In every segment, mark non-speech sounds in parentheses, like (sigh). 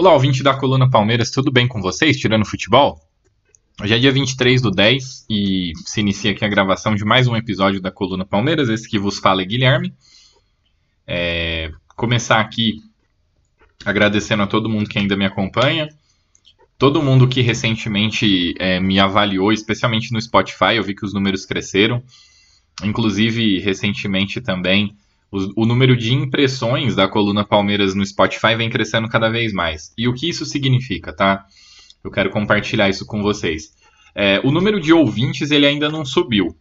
Olá, ouvinte da Coluna Palmeiras, tudo bem com vocês, tirando futebol? Hoje é dia 23 do 10 e se inicia aqui a gravação de mais um episódio da Coluna Palmeiras. Esse que vos fala é Guilherme. É, começar aqui agradecendo a todo mundo que ainda me acompanha, todo mundo que recentemente é, me avaliou, especialmente no Spotify, eu vi que os números cresceram. Inclusive, recentemente também, o, número de impressões da Coluna Palmeiras no Spotify vem crescendo cada vez mais. E o que isso significa, tá? Eu quero compartilhar isso com vocês. É, o número de ouvintes ele ainda não subiu,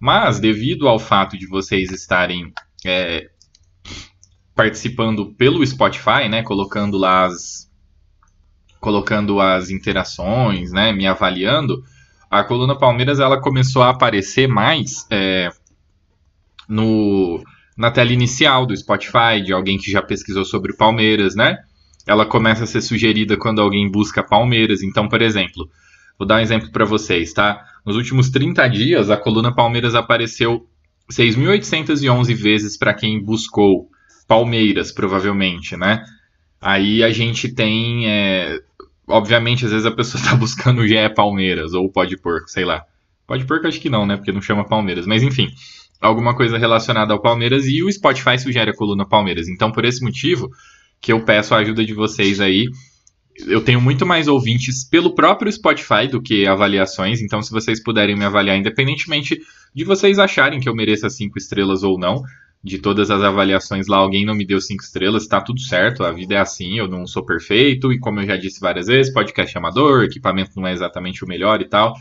mas devido ao fato de vocês estarem é, participando pelo Spotify, né, colocando lá as colocando as interações, né, me avaliando, a coluna Palmeiras ela começou a aparecer mais é, no na tela inicial do Spotify de alguém que já pesquisou sobre Palmeiras, né? ela começa a ser sugerida quando alguém busca Palmeiras. Então, por exemplo, vou dar um exemplo para vocês, tá? Nos últimos 30 dias, a coluna Palmeiras apareceu 6.811 vezes para quem buscou Palmeiras, provavelmente, né? Aí a gente tem. É... Obviamente, às vezes a pessoa está buscando o GE Palmeiras, ou Pode Porco, sei lá. Pode Porco acho que não, né? Porque não chama Palmeiras. Mas enfim, alguma coisa relacionada ao Palmeiras e o Spotify sugere a coluna Palmeiras. Então, por esse motivo, que eu peço a ajuda de vocês aí. Eu tenho muito mais ouvintes pelo próprio Spotify do que avaliações, então se vocês puderem me avaliar, independentemente de vocês acharem que eu mereça cinco estrelas ou não, de todas as avaliações lá, alguém não me deu cinco estrelas, tá tudo certo, a vida é assim, eu não sou perfeito, e como eu já disse várias vezes, podcast é amador, equipamento não é exatamente o melhor e tal,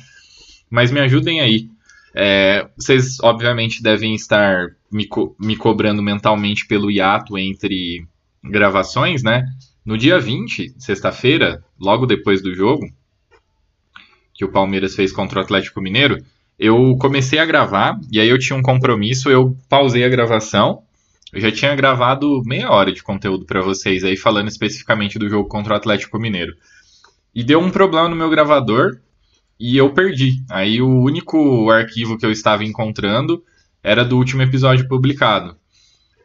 mas me ajudem aí. É, vocês, obviamente, devem estar me, co me cobrando mentalmente pelo hiato entre gravações, né? No dia 20, sexta-feira, logo depois do jogo, que o Palmeiras fez contra o Atlético Mineiro, eu comecei a gravar e aí eu tinha um compromisso, eu pausei a gravação. Eu já tinha gravado meia hora de conteúdo para vocês aí falando especificamente do jogo contra o Atlético Mineiro. E deu um problema no meu gravador e eu perdi. Aí o único arquivo que eu estava encontrando era do último episódio publicado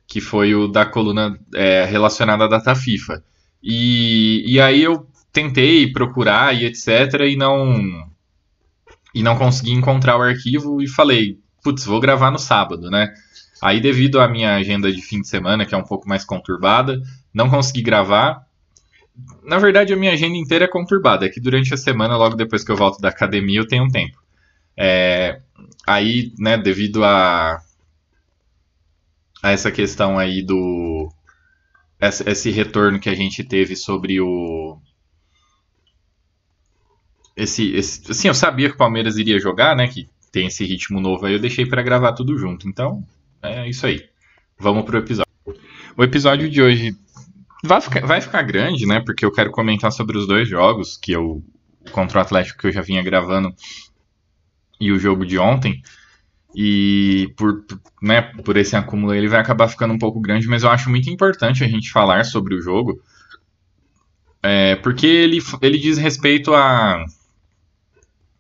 que foi o da coluna é, relacionada à data FIFA. E, e aí eu tentei procurar e etc. e não e não consegui encontrar o arquivo e falei, putz, vou gravar no sábado, né? Aí devido à minha agenda de fim de semana, que é um pouco mais conturbada, não consegui gravar. Na verdade, a minha agenda inteira é conturbada, é que durante a semana, logo depois que eu volto da academia, eu tenho um tempo. É, aí, né, devido a a essa questão aí do. Esse retorno que a gente teve sobre o. Esse, esse, assim, eu sabia que o Palmeiras iria jogar, né? Que tem esse ritmo novo aí, eu deixei para gravar tudo junto. Então, é isso aí. Vamos pro episódio. O episódio de hoje vai ficar, vai ficar grande, né? Porque eu quero comentar sobre os dois jogos, que eu contra o Atlético que eu já vinha gravando e o jogo de ontem. E por, né, por esse acúmulo ele vai acabar ficando um pouco grande, mas eu acho muito importante a gente falar sobre o jogo, é, porque ele, ele diz respeito a,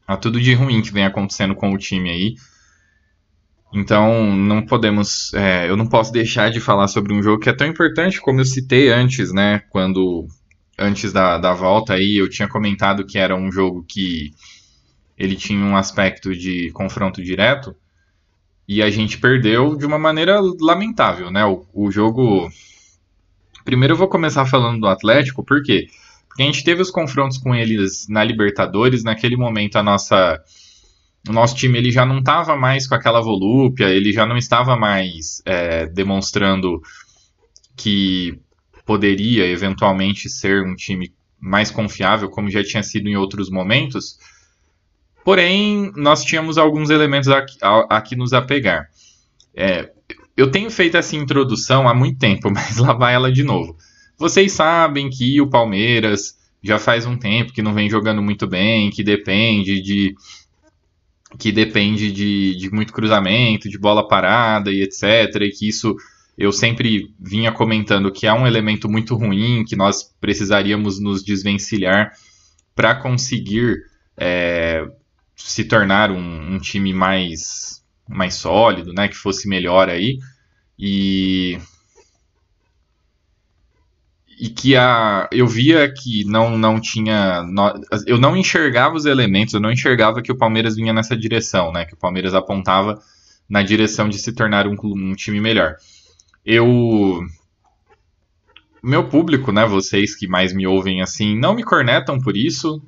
a tudo de ruim que vem acontecendo com o time aí. Então não podemos, é, eu não posso deixar de falar sobre um jogo que é tão importante como eu citei antes, né? Quando antes da, da volta aí eu tinha comentado que era um jogo que ele tinha um aspecto de confronto direto. E a gente perdeu de uma maneira lamentável, né? O, o jogo. Primeiro eu vou começar falando do Atlético, por quê? Porque a gente teve os confrontos com eles na Libertadores, naquele momento a nossa. O nosso time ele já não estava mais com aquela volúpia, ele já não estava mais é, demonstrando que poderia eventualmente ser um time mais confiável, como já tinha sido em outros momentos. Porém, nós tínhamos alguns elementos a, a, a que nos apegar. É, eu tenho feito essa introdução há muito tempo, (laughs) mas lá vai ela de novo. Vocês sabem que o Palmeiras já faz um tempo que não vem jogando muito bem, que depende de que depende de, de muito cruzamento, de bola parada e etc. E que isso eu sempre vinha comentando que é um elemento muito ruim, que nós precisaríamos nos desvencilhar para conseguir é, se tornar um, um, time mais, mais sólido, né, que fosse melhor aí. E e que a, eu via que não, não tinha. eu não enxergava os elementos, eu não enxergava que o Palmeiras vinha nessa direção, né? Que o Palmeiras apontava na direção de se tornar um, um time melhor. Eu. Meu público, né? Vocês que mais me ouvem assim, não me cornetam por isso.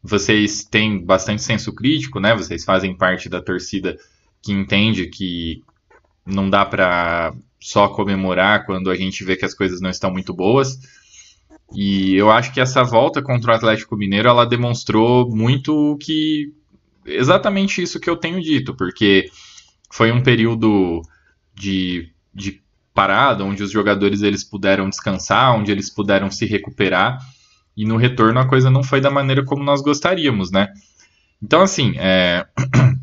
Vocês têm bastante senso crítico, né? Vocês fazem parte da torcida que entende que não dá para só comemorar quando a gente vê que as coisas não estão muito boas. E eu acho que essa volta contra o Atlético Mineiro ela demonstrou muito que exatamente isso que eu tenho dito, porque foi um período de, de parada onde os jogadores eles puderam descansar, onde eles puderam se recuperar e no retorno a coisa não foi da maneira como nós gostaríamos, né? Então assim, é... (clears throat)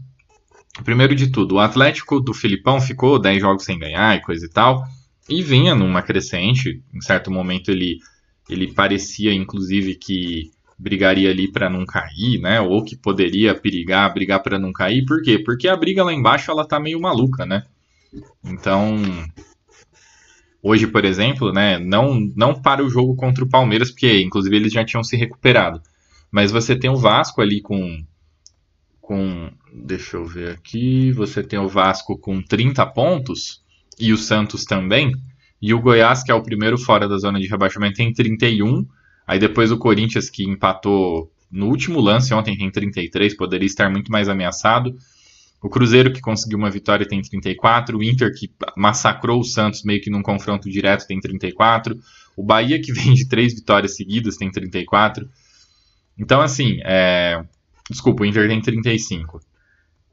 Primeiro de tudo, o Atlético do Filipão ficou 10 jogos sem ganhar e coisa e tal, e vinha numa crescente. Em certo momento ele, ele parecia, inclusive, que brigaria ali para não cair, né? Ou que poderia perigar, brigar para não cair. Por quê? Porque a briga lá embaixo ela tá meio maluca, né? Então, hoje, por exemplo, né, não não para o jogo contra o Palmeiras, porque inclusive eles já tinham se recuperado. Mas você tem o Vasco ali com com. Deixa eu ver aqui. Você tem o Vasco com 30 pontos e o Santos também. E o Goiás, que é o primeiro fora da zona de rebaixamento, tem 31. Aí depois o Corinthians, que empatou no último lance ontem, tem 33, poderia estar muito mais ameaçado. O Cruzeiro, que conseguiu uma vitória, tem 34. O Inter, que massacrou o Santos meio que num confronto direto, tem 34. O Bahia, que (laughs) vem de três vitórias seguidas, tem 34. Então, assim, é, Desculpa, o Inter tem 35.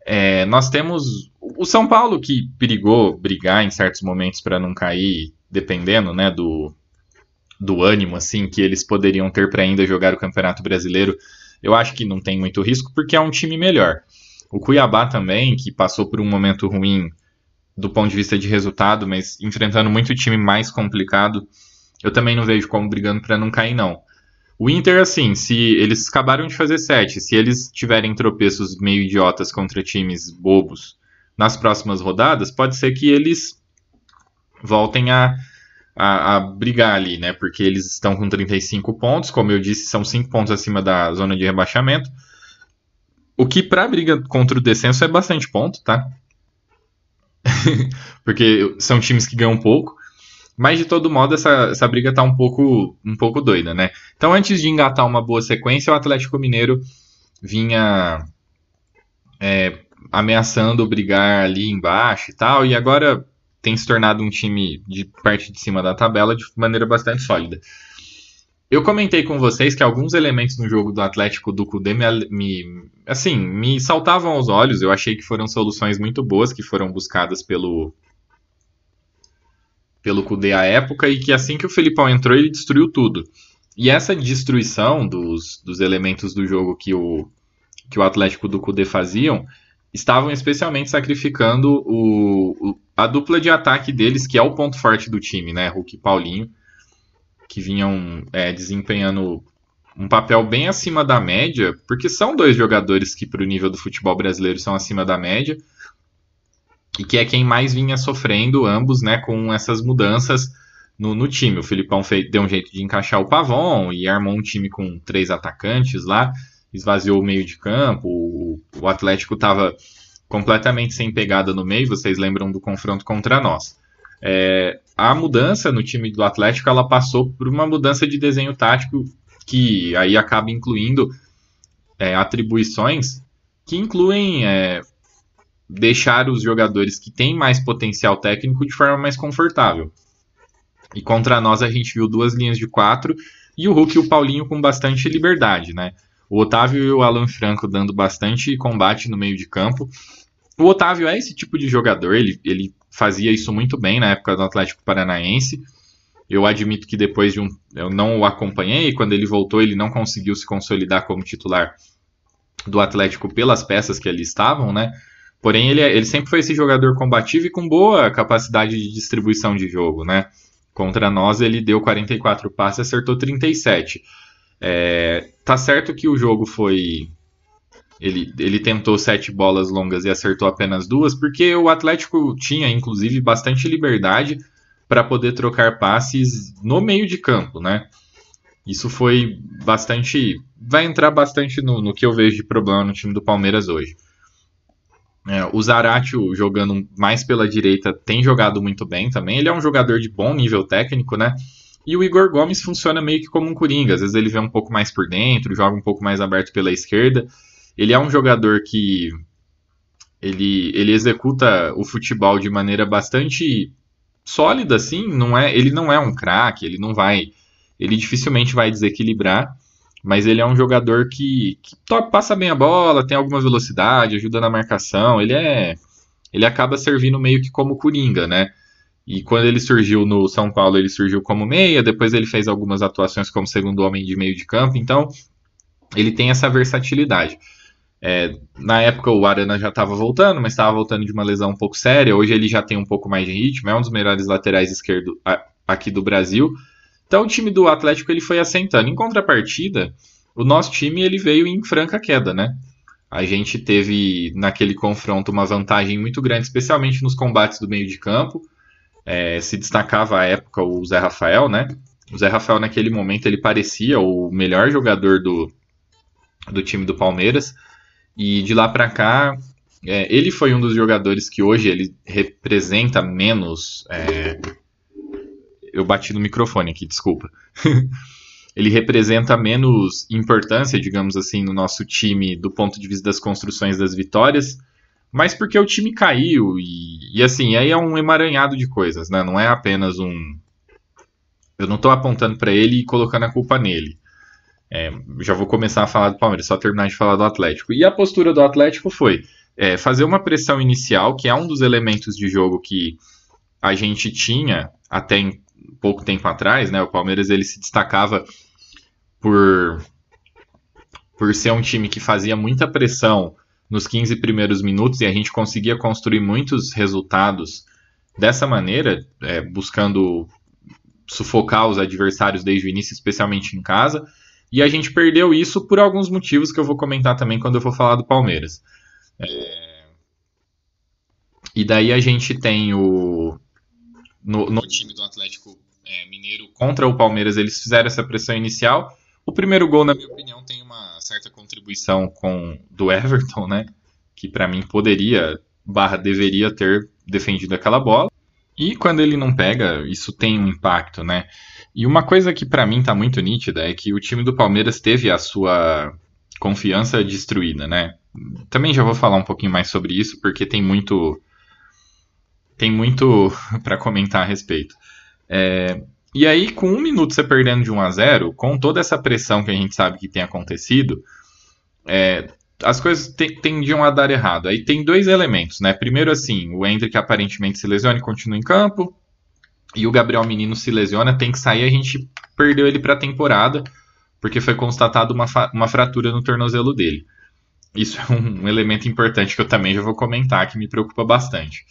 É, nós temos o São Paulo que perigou brigar em certos momentos para não cair, dependendo né, do, do ânimo assim que eles poderiam ter para ainda jogar o Campeonato Brasileiro. Eu acho que não tem muito risco porque é um time melhor. O Cuiabá também, que passou por um momento ruim do ponto de vista de resultado, mas enfrentando muito time mais complicado, eu também não vejo como brigando para não cair não. O Inter, assim, se eles acabaram de fazer sete, se eles tiverem tropeços meio idiotas contra times bobos nas próximas rodadas, pode ser que eles voltem a, a, a, brigar ali, né? Porque eles estão com 35 pontos, como eu disse, são 5 pontos acima da zona de rebaixamento. O que para briga contra o descenso é bastante ponto, tá? (laughs) Porque são times que ganham pouco. Mas de todo modo, essa, essa briga tá um pouco, um pouco doida, né? Então, antes de engatar uma boa sequência, o Atlético Mineiro vinha é, ameaçando brigar ali embaixo e tal, e agora tem se tornado um time de parte de cima da tabela de maneira bastante sólida. Eu comentei com vocês que alguns elementos no jogo do Atlético do Cudê me, me, assim, me saltavam aos olhos. Eu achei que foram soluções muito boas que foram buscadas pelo, pelo Kudê à época e que assim que o Felipão entrou ele destruiu tudo. E essa destruição dos, dos elementos do jogo que o, que o Atlético do Kudê faziam estavam especialmente sacrificando o, o, a dupla de ataque deles, que é o ponto forte do time, né? Hulk e Paulinho, que vinham é, desempenhando um papel bem acima da média, porque são dois jogadores que, para o nível do futebol brasileiro, são acima da média e que é quem mais vinha sofrendo ambos, né, com essas mudanças no, no time. O Filipão fez, deu um jeito de encaixar o Pavon e armou um time com três atacantes lá, esvaziou o meio de campo. O, o Atlético estava completamente sem pegada no meio. Vocês lembram do confronto contra nós? É, a mudança no time do Atlético ela passou por uma mudança de desenho tático que aí acaba incluindo é, atribuições que incluem é, deixar os jogadores que têm mais potencial técnico de forma mais confortável. E contra nós a gente viu duas linhas de quatro e o Hulk e o Paulinho com bastante liberdade, né? O Otávio e o Alan Franco dando bastante combate no meio de campo. O Otávio é esse tipo de jogador, ele, ele fazia isso muito bem na época do Atlético Paranaense. Eu admito que depois de um. Eu não o acompanhei, quando ele voltou, ele não conseguiu se consolidar como titular do Atlético pelas peças que ali estavam, né? Porém, ele, é, ele sempre foi esse jogador combativo e com boa capacidade de distribuição de jogo, né? Contra nós, ele deu 44 passes e acertou 37. É, tá certo que o jogo foi. Ele, ele tentou sete bolas longas e acertou apenas duas, porque o Atlético tinha, inclusive, bastante liberdade para poder trocar passes no meio de campo, né? Isso foi bastante. Vai entrar bastante no, no que eu vejo de problema no time do Palmeiras hoje. É, o Zaratio jogando mais pela direita tem jogado muito bem também. Ele é um jogador de bom nível técnico, né? E o Igor Gomes funciona meio que como um coringa. Às vezes ele vem um pouco mais por dentro, joga um pouco mais aberto pela esquerda. Ele é um jogador que ele, ele executa o futebol de maneira bastante sólida, assim. Não é, ele não é um craque, ele não vai, ele dificilmente vai desequilibrar mas ele é um jogador que, que passa bem a bola, tem alguma velocidade, ajuda na marcação. Ele é. Ele acaba servindo meio que como coringa, né? E quando ele surgiu no São Paulo, ele surgiu como meia, depois ele fez algumas atuações como segundo homem de meio de campo, então ele tem essa versatilidade. É, na época o Arana já estava voltando, mas estava voltando de uma lesão um pouco séria. Hoje ele já tem um pouco mais de ritmo, é um dos melhores laterais esquerdo aqui do Brasil. Então o time do Atlético ele foi assentando. Em contrapartida, o nosso time ele veio em franca queda, né? A gente teve naquele confronto uma vantagem muito grande, especialmente nos combates do meio de campo. É, se destacava à época o Zé Rafael, né? O Zé Rafael naquele momento ele parecia o melhor jogador do, do time do Palmeiras. E de lá para cá, é, ele foi um dos jogadores que hoje ele representa menos é, eu bati no microfone aqui, desculpa. (laughs) ele representa menos importância, digamos assim, no nosso time do ponto de vista das construções das vitórias, mas porque o time caiu e, e assim, aí é um emaranhado de coisas, né? Não é apenas um. Eu não estou apontando para ele e colocando a culpa nele. É, já vou começar a falar do Palmeiras, só terminar de falar do Atlético. E a postura do Atlético foi é, fazer uma pressão inicial, que é um dos elementos de jogo que a gente tinha até pouco tempo atrás, né? O Palmeiras ele se destacava por por ser um time que fazia muita pressão nos 15 primeiros minutos e a gente conseguia construir muitos resultados dessa maneira, é, buscando sufocar os adversários desde o início, especialmente em casa. E a gente perdeu isso por alguns motivos que eu vou comentar também quando eu for falar do Palmeiras. É... E daí a gente tem o. No, no time do Atlético é, Mineiro contra o Palmeiras, eles fizeram essa pressão inicial. O primeiro gol, na minha opinião, tem uma certa contribuição com do Everton, né? Que para mim poderia, barra deveria ter defendido aquela bola. E quando ele não pega, isso tem um impacto, né? E uma coisa que para mim tá muito nítida é que o time do Palmeiras teve a sua confiança destruída, né? Também já vou falar um pouquinho mais sobre isso, porque tem muito tem muito (laughs) para comentar a respeito. É, e aí, com um minuto você perdendo de 1 a 0 com toda essa pressão que a gente sabe que tem acontecido, é, as coisas tendiam a dar errado. Aí tem dois elementos, né? Primeiro, assim, o Hendrick aparentemente se lesiona e continua em campo, e o Gabriel Menino se lesiona, tem que sair, a gente perdeu ele para a temporada, porque foi constatado uma, uma fratura no tornozelo dele. Isso é um, elemento importante que eu também já vou comentar, que me preocupa bastante.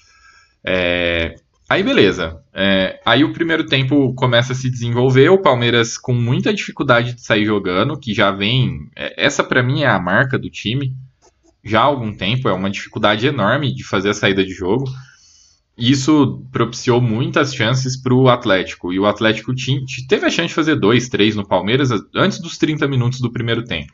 É, Aí beleza. É, aí o primeiro tempo começa a se desenvolver, o Palmeiras com muita dificuldade de sair jogando, que já vem. É, essa para mim é a marca do time. Já há algum tempo, é uma dificuldade enorme de fazer a saída de jogo. Isso propiciou muitas chances para o Atlético. E o Atlético tinha, teve a chance de fazer dois, três no Palmeiras antes dos 30 minutos do primeiro tempo.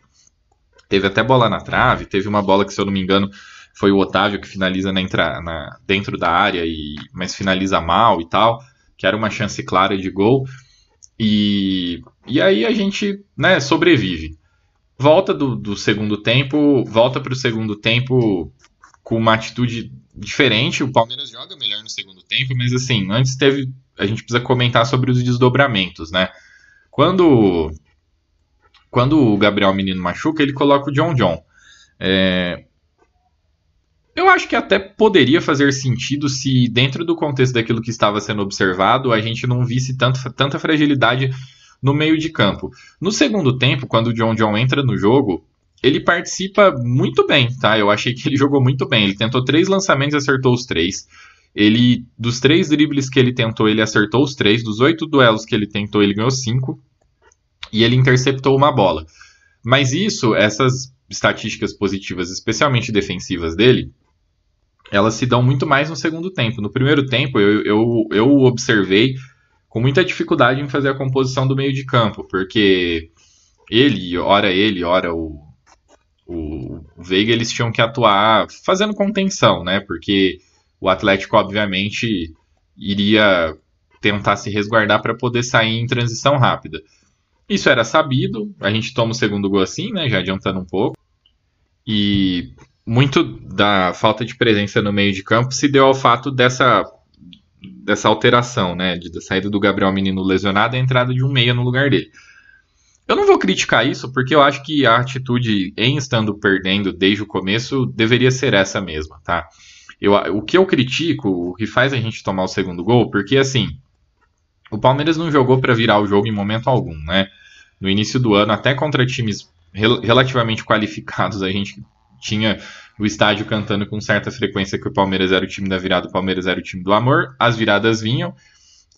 Teve até bola na trave, teve uma bola que, se eu não me engano, foi o Otávio que finaliza na, na, dentro da área, e, mas finaliza mal e tal, que era uma chance clara de gol. E, e aí a gente né, sobrevive. Volta do, do segundo tempo, volta para o segundo tempo com uma atitude diferente. O Palmeiras joga melhor no segundo tempo, mas assim, antes teve a gente precisa comentar sobre os desdobramentos, né? Quando, quando o Gabriel Menino machuca, ele coloca o John John. É, eu acho que até poderia fazer sentido se, dentro do contexto daquilo que estava sendo observado, a gente não visse tanto, tanta fragilidade no meio de campo. No segundo tempo, quando o John John entra no jogo, ele participa muito bem, tá? Eu achei que ele (laughs) jogou muito bem. Ele tentou três lançamentos e acertou os três. Ele, dos três dribles que ele tentou, ele acertou os três. Dos oito duelos que ele tentou, ele ganhou cinco. E ele interceptou uma bola. Mas isso, essas estatísticas positivas, especialmente defensivas dele, elas se dão muito mais no segundo tempo. No primeiro tempo, eu, eu, eu observei com muita dificuldade em fazer a composição do meio de campo, porque ele, ora ele, ora o, o, Veiga, eles tinham que atuar fazendo contenção, né? Porque o Atlético, obviamente, iria tentar se resguardar para poder sair em transição rápida. Isso era sabido, a gente toma o segundo gol assim, né? Já adiantando um pouco. E muito da falta de presença no meio de campo se deu ao fato dessa, dessa alteração, né? De, da saída do Gabriel Menino lesionado e a entrada de um meia no lugar dele. Eu não vou criticar isso, porque eu acho que a atitude em estando perdendo desde o começo deveria ser essa mesma, tá? Eu, o que eu critico, o que faz a gente tomar o segundo gol, porque assim, o Palmeiras não jogou para virar o jogo em momento algum, né? No início do ano, até contra times rel relativamente qualificados, a gente tinha o estádio cantando com certa frequência que o Palmeiras era o time da virada, o Palmeiras era o time do amor, as viradas vinham,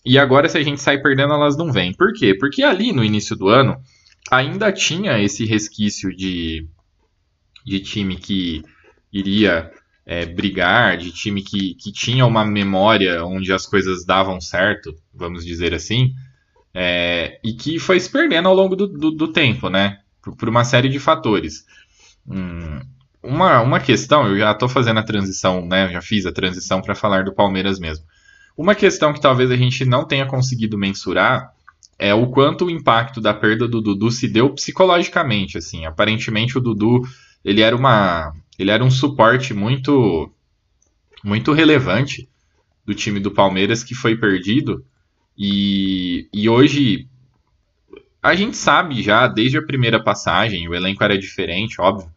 e agora se a gente sai perdendo, elas não vêm. Por quê? Porque ali no início do ano ainda tinha esse resquício de, de time que iria é, brigar, de time que, que tinha uma memória onde as coisas davam certo, vamos dizer assim, é, e que foi se perdendo ao longo do, do, do tempo, né? Por, por, uma série de fatores. Hum, uma, uma questão, eu já estou fazendo a transição, né? já fiz a transição para falar do Palmeiras mesmo. Uma questão que talvez a gente não tenha conseguido mensurar é o quanto o impacto da perda do Dudu se deu psicologicamente, assim. Aparentemente o Dudu, ele era uma ele era um suporte muito muito relevante do time do Palmeiras que foi perdido e, e hoje a gente sabe já desde a primeira passagem, o elenco era diferente, óbvio,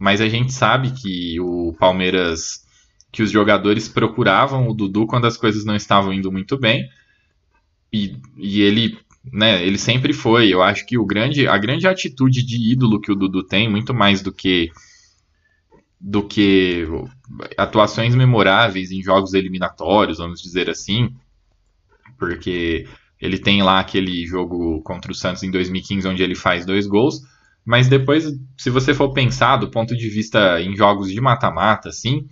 mas a gente sabe que o Palmeiras, que os jogadores procuravam o Dudu quando as coisas não estavam indo muito bem, e, e ele, né, ele sempre foi, eu acho que o grande, a grande atitude de ídolo que o Dudu tem, muito mais do que do que atuações memoráveis em jogos eliminatórios, vamos dizer assim, porque ele tem lá aquele jogo contra o Santos em 2015 onde ele faz dois gols, mas depois, se você for pensar do ponto de vista em jogos de mata-mata, assim,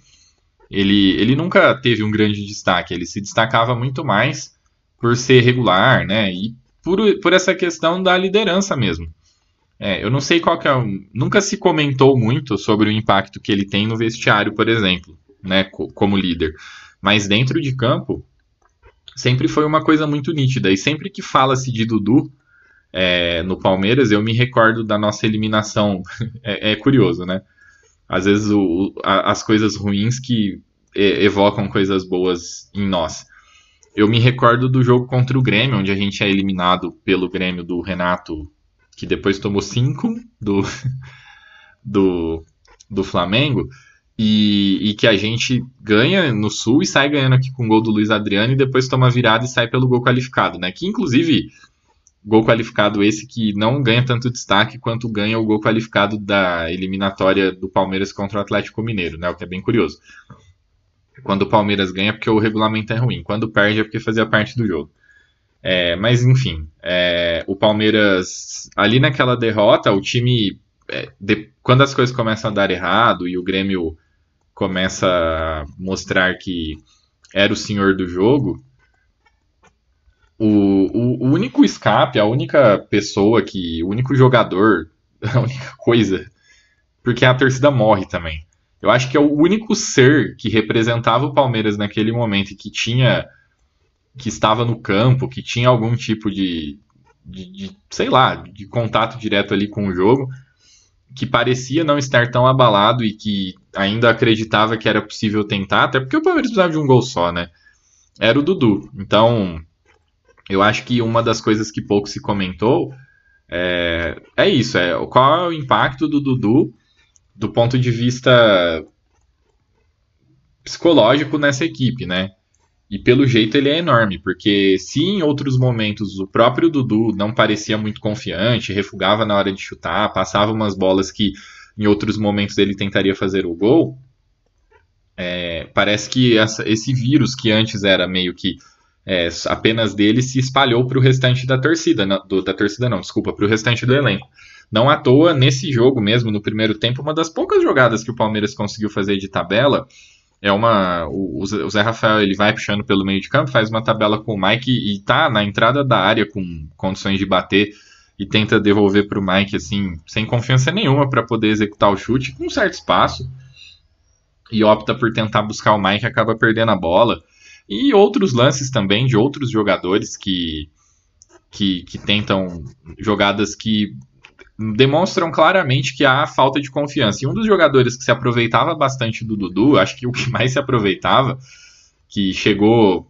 ele, ele nunca teve um grande destaque. Ele se destacava muito mais por ser regular, né? E por, por essa questão da liderança mesmo. É, eu não sei qual que é. Nunca se comentou muito sobre o impacto que ele tem no vestiário, por exemplo, né? Como líder. Mas dentro de campo, sempre foi uma coisa muito nítida. E sempre que fala-se de Dudu, é, no Palmeiras, eu me recordo da nossa eliminação. (laughs) É, é curioso, né? Às vezes o, a, as coisas ruins que evocam coisas boas em nós. Eu me recordo do jogo contra o Grêmio, onde a gente é eliminado pelo Grêmio do Renato, que depois tomou 5 do, (laughs) do, do Flamengo, e, e, que a gente ganha no Sul e sai ganhando aqui com o gol do Luiz Adriano e depois toma virada e sai pelo gol qualificado, né? Que inclusive gol qualificado esse que não ganha tanto destaque quanto ganha o gol qualificado da eliminatória do Palmeiras contra o Atlético Mineiro, né? O que é bem curioso. Quando o Palmeiras ganha é porque o regulamento é ruim, quando perde é porque fazia parte do jogo. É, mas enfim, é, o Palmeiras ali naquela derrota, o time é, de, quando as coisas começam a dar errado e o Grêmio começa a mostrar que era o senhor do jogo, o, o, único escape, a única pessoa que. O único jogador, (laughs) a única coisa. Porque a torcida morre também. Eu acho que é o único ser que representava o Palmeiras naquele momento e que tinha. que estava no campo, que tinha algum tipo de. de, de sei lá, de contato direto ali com o jogo, que parecia não estar tão abalado e que ainda acreditava que era possível tentar, até porque o Palmeiras precisava de um gol só, né? Era o Dudu. Então, eu acho que uma das coisas que pouco se comentou é, é isso, é qual é o impacto do Dudu do ponto de vista psicológico nessa equipe, né? E pelo jeito ele é enorme, porque se em outros momentos o próprio Dudu não parecia muito confiante, refugava na hora de chutar, passava umas bolas que em outros momentos ele tentaria fazer o gol, é, parece que essa, esse vírus que antes era meio que é, apenas dele se espalhou para o restante da torcida, não, do, da torcida não, desculpa, para o restante do elenco. Não à toa, nesse jogo mesmo, no primeiro tempo, uma das poucas jogadas que o Palmeiras conseguiu fazer de tabela é uma. O, o Zé Rafael ele vai puxando pelo meio de campo, faz uma tabela com o Mike e tá na entrada da área com condições de bater e tenta devolver para o Mike assim, sem confiança nenhuma para poder executar o chute, com um certo espaço. E opta por tentar buscar o Mike, acaba perdendo a bola. E outros lances também de outros jogadores que, que, que tentam jogadas que demonstram claramente que há falta de confiança. E um dos jogadores que se aproveitava bastante do Dudu, acho que o que mais se aproveitava, que chegou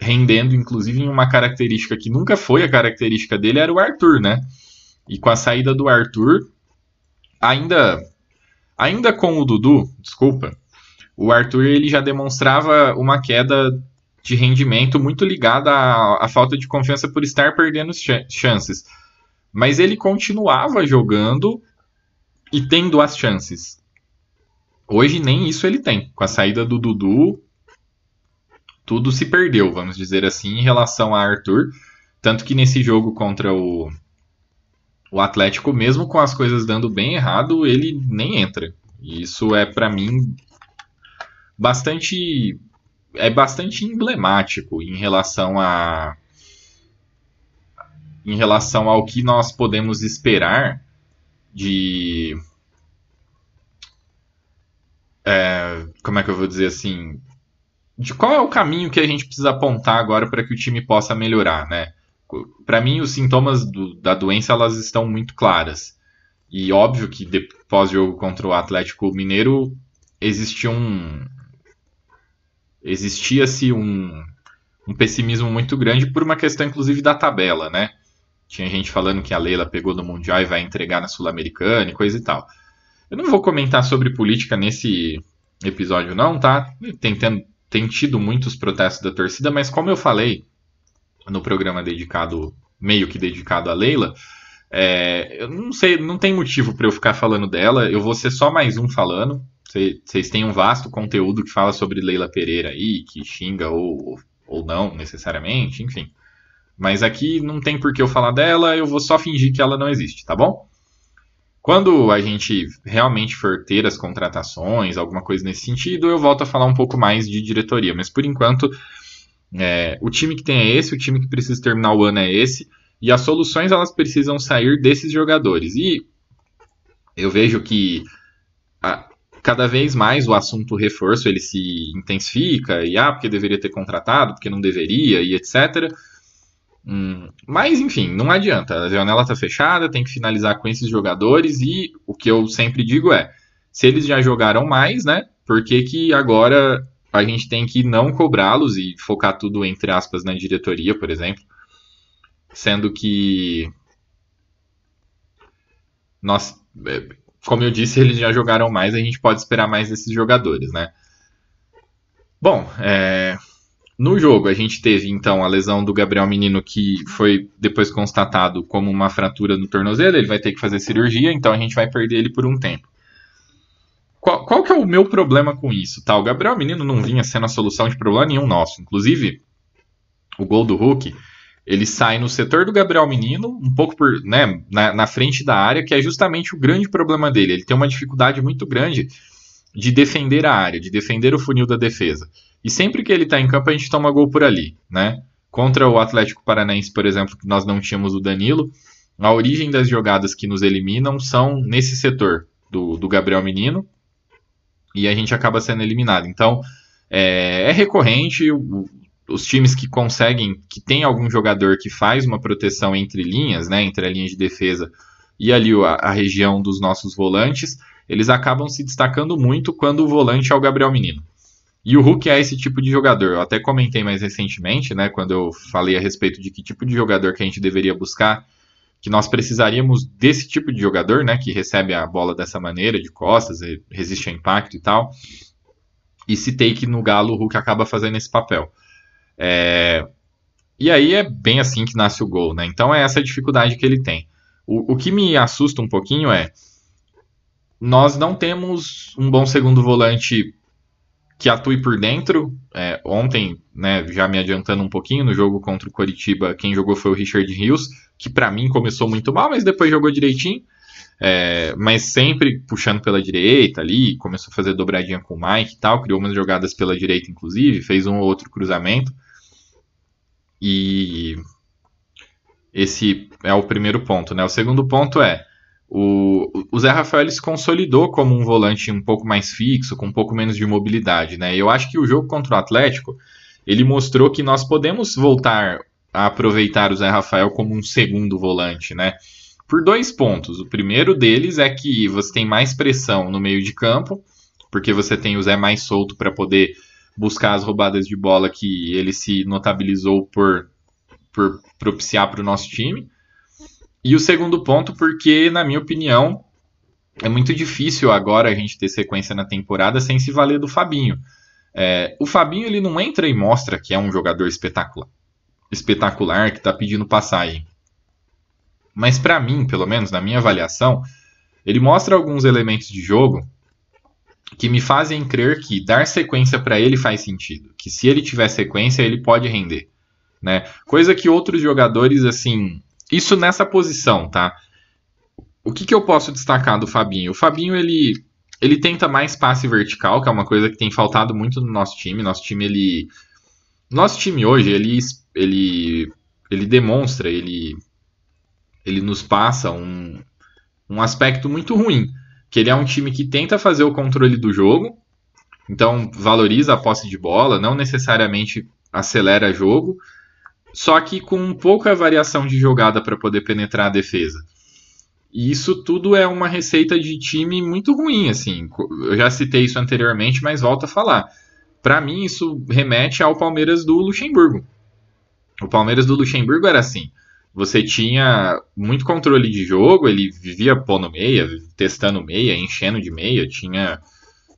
rendendo inclusive em uma característica que nunca foi a característica dele, era o Arthur, né? E com a saída do Arthur, ainda ainda com o Dudu, desculpa, o Arthur ele já demonstrava uma queda de rendimento muito ligada à, à falta de confiança por estar perdendo chances mas ele continuava jogando e tendo as chances. Hoje nem isso ele tem. Com a saída do Dudu, tudo se perdeu, vamos dizer assim, em relação a Arthur. Tanto que nesse jogo contra o, o Atlético, mesmo com as coisas dando bem errado, ele nem entra. Isso é, para mim, bastante. É bastante emblemático em relação a em relação ao que nós podemos esperar de. É, como é que eu vou dizer assim? De qual é o caminho que a gente precisa apontar agora para que o time possa melhorar, né? Para mim, os sintomas do, da doença elas estão muito claras. E óbvio que pós-jogo contra o Atlético Mineiro existia um. Existia-se um, um pessimismo muito grande por uma questão, inclusive, da tabela, né? Tinha gente falando que a Leila pegou no Mundial e vai entregar na Sul-Americana e coisa e tal. Eu não vou comentar sobre política nesse episódio, não, tá? Tem, tem, tem tido muitos protestos da torcida, mas como eu falei no programa dedicado, meio que dedicado a Leila, é, eu não sei, não tem motivo para eu ficar falando dela. Eu vou ser só mais um falando. Vocês têm um vasto conteúdo que fala sobre Leila Pereira aí, que xinga ou, ou não necessariamente, enfim. Mas aqui não tem por que eu falar dela, eu vou só fingir que ela não existe, tá bom? Quando a gente realmente for ter as contratações, alguma coisa nesse sentido, eu volto a falar um pouco mais de diretoria. Mas por enquanto, é, o time que tem é esse, o time que precisa terminar o ano é esse, e as soluções elas precisam sair desses jogadores. E eu vejo que cada vez mais o assunto reforço ele se intensifica, e ah, porque deveria ter contratado, porque não deveria, e etc. Hum, mas, enfim, não adianta. A janela está fechada, tem que finalizar com esses jogadores. E o que eu sempre digo é: se eles já jogaram mais, né? Por que, que agora a gente tem que não cobrá-los e focar tudo, entre aspas, na diretoria, por exemplo? Sendo que. Nós, é, como eu disse, eles já jogaram mais, a gente pode esperar mais desses jogadores, né? Bom, é, no jogo, a gente teve então a lesão do Gabriel Menino, que foi depois constatado como uma fratura no tornozelo. Ele vai ter que fazer cirurgia, então a gente vai perder ele por um tempo. Qual, qual que é o meu problema com isso? Tá, o Gabriel Menino não vinha sendo a solução de problema nenhum nosso. Inclusive, o gol do Hulk, ele sai no setor do Gabriel Menino, um pouco por, né, na, na frente da área, que é justamente o grande problema dele. Ele tem uma dificuldade muito grande de defender a área, de defender o funil da defesa. E sempre que ele está em campo, a gente toma gol por ali, né? Contra o Atlético Paranaense, por exemplo, que nós não tínhamos o Danilo, a origem das jogadas que nos eliminam são nesse setor do, do Gabriel Menino e a gente acaba sendo eliminado. Então, é, é recorrente, os times que conseguem, que tem algum jogador que faz uma proteção entre linhas, né, entre a linha de defesa e ali a, a região dos nossos volantes, eles acabam se destacando muito quando o volante é o Gabriel Menino. E o Hulk é esse tipo de jogador. Eu até comentei mais recentemente, né, quando eu falei a respeito de que tipo de jogador que a gente deveria buscar, que nós precisaríamos desse tipo de jogador, né, que recebe a bola dessa maneira, de costas, resiste ao impacto e tal. E citei que no Galo o Hulk acaba fazendo esse papel. É... E aí é bem assim que nasce o gol, né? Então é essa dificuldade que ele tem. O, o que me assusta um pouquinho é nós não temos um bom segundo volante que atue por dentro. É, ontem, né, já me adiantando um pouquinho, no jogo contra o Coritiba, quem jogou foi o Richard Rios, que para mim começou muito mal, mas depois jogou direitinho. É, mas sempre puxando pela direita ali, começou a fazer dobradinha com o Mike e tal, criou umas jogadas pela direita, inclusive, fez um ou outro cruzamento. E esse é o primeiro ponto, né? O segundo ponto é o, o Zé Rafael se consolidou como um volante um pouco mais fixo, com um pouco menos de mobilidade, né? Eu acho que o jogo contra o Atlético ele mostrou que nós podemos voltar a aproveitar o Zé Rafael como um segundo volante, né? Por dois pontos. O primeiro deles é que você tem mais pressão no meio de campo, porque você tem o Zé mais solto para poder buscar as roubadas de bola que ele se notabilizou por, por propiciar para o nosso time. E o segundo ponto, porque, na minha opinião, é muito difícil agora a gente ter sequência na temporada sem se valer do Fabinho. É, o Fabinho ele não entra e mostra que é um jogador espetacular, espetacular que está pedindo passagem. Mas para mim, pelo menos na minha avaliação, ele mostra alguns elementos de jogo que me fazem crer que dar sequência para ele faz sentido, que se ele tiver sequência ele pode render, né? Coisa que outros jogadores assim isso nessa posição, tá? O que, que eu posso destacar do Fabinho? O Fabinho, ele, ele tenta mais passe vertical, que é uma coisa que tem faltado muito no nosso time. Nosso time, ele... Nosso time hoje, ele, ele, ele demonstra, ele, ele nos passa um, um aspecto muito ruim. Que ele é um time que tenta fazer o controle do jogo, então valoriza a posse de bola, não necessariamente acelera jogo, só que com pouca variação de jogada para poder penetrar a defesa. E isso tudo é uma receita de time muito ruim, assim. Eu já citei isso anteriormente, mas volto a falar. Para mim, isso remete ao Palmeiras do Luxemburgo. O Palmeiras do Luxemburgo era assim. Você tinha muito controle de jogo, ele vivia pondo meia, testando meia, enchendo de meia, tinha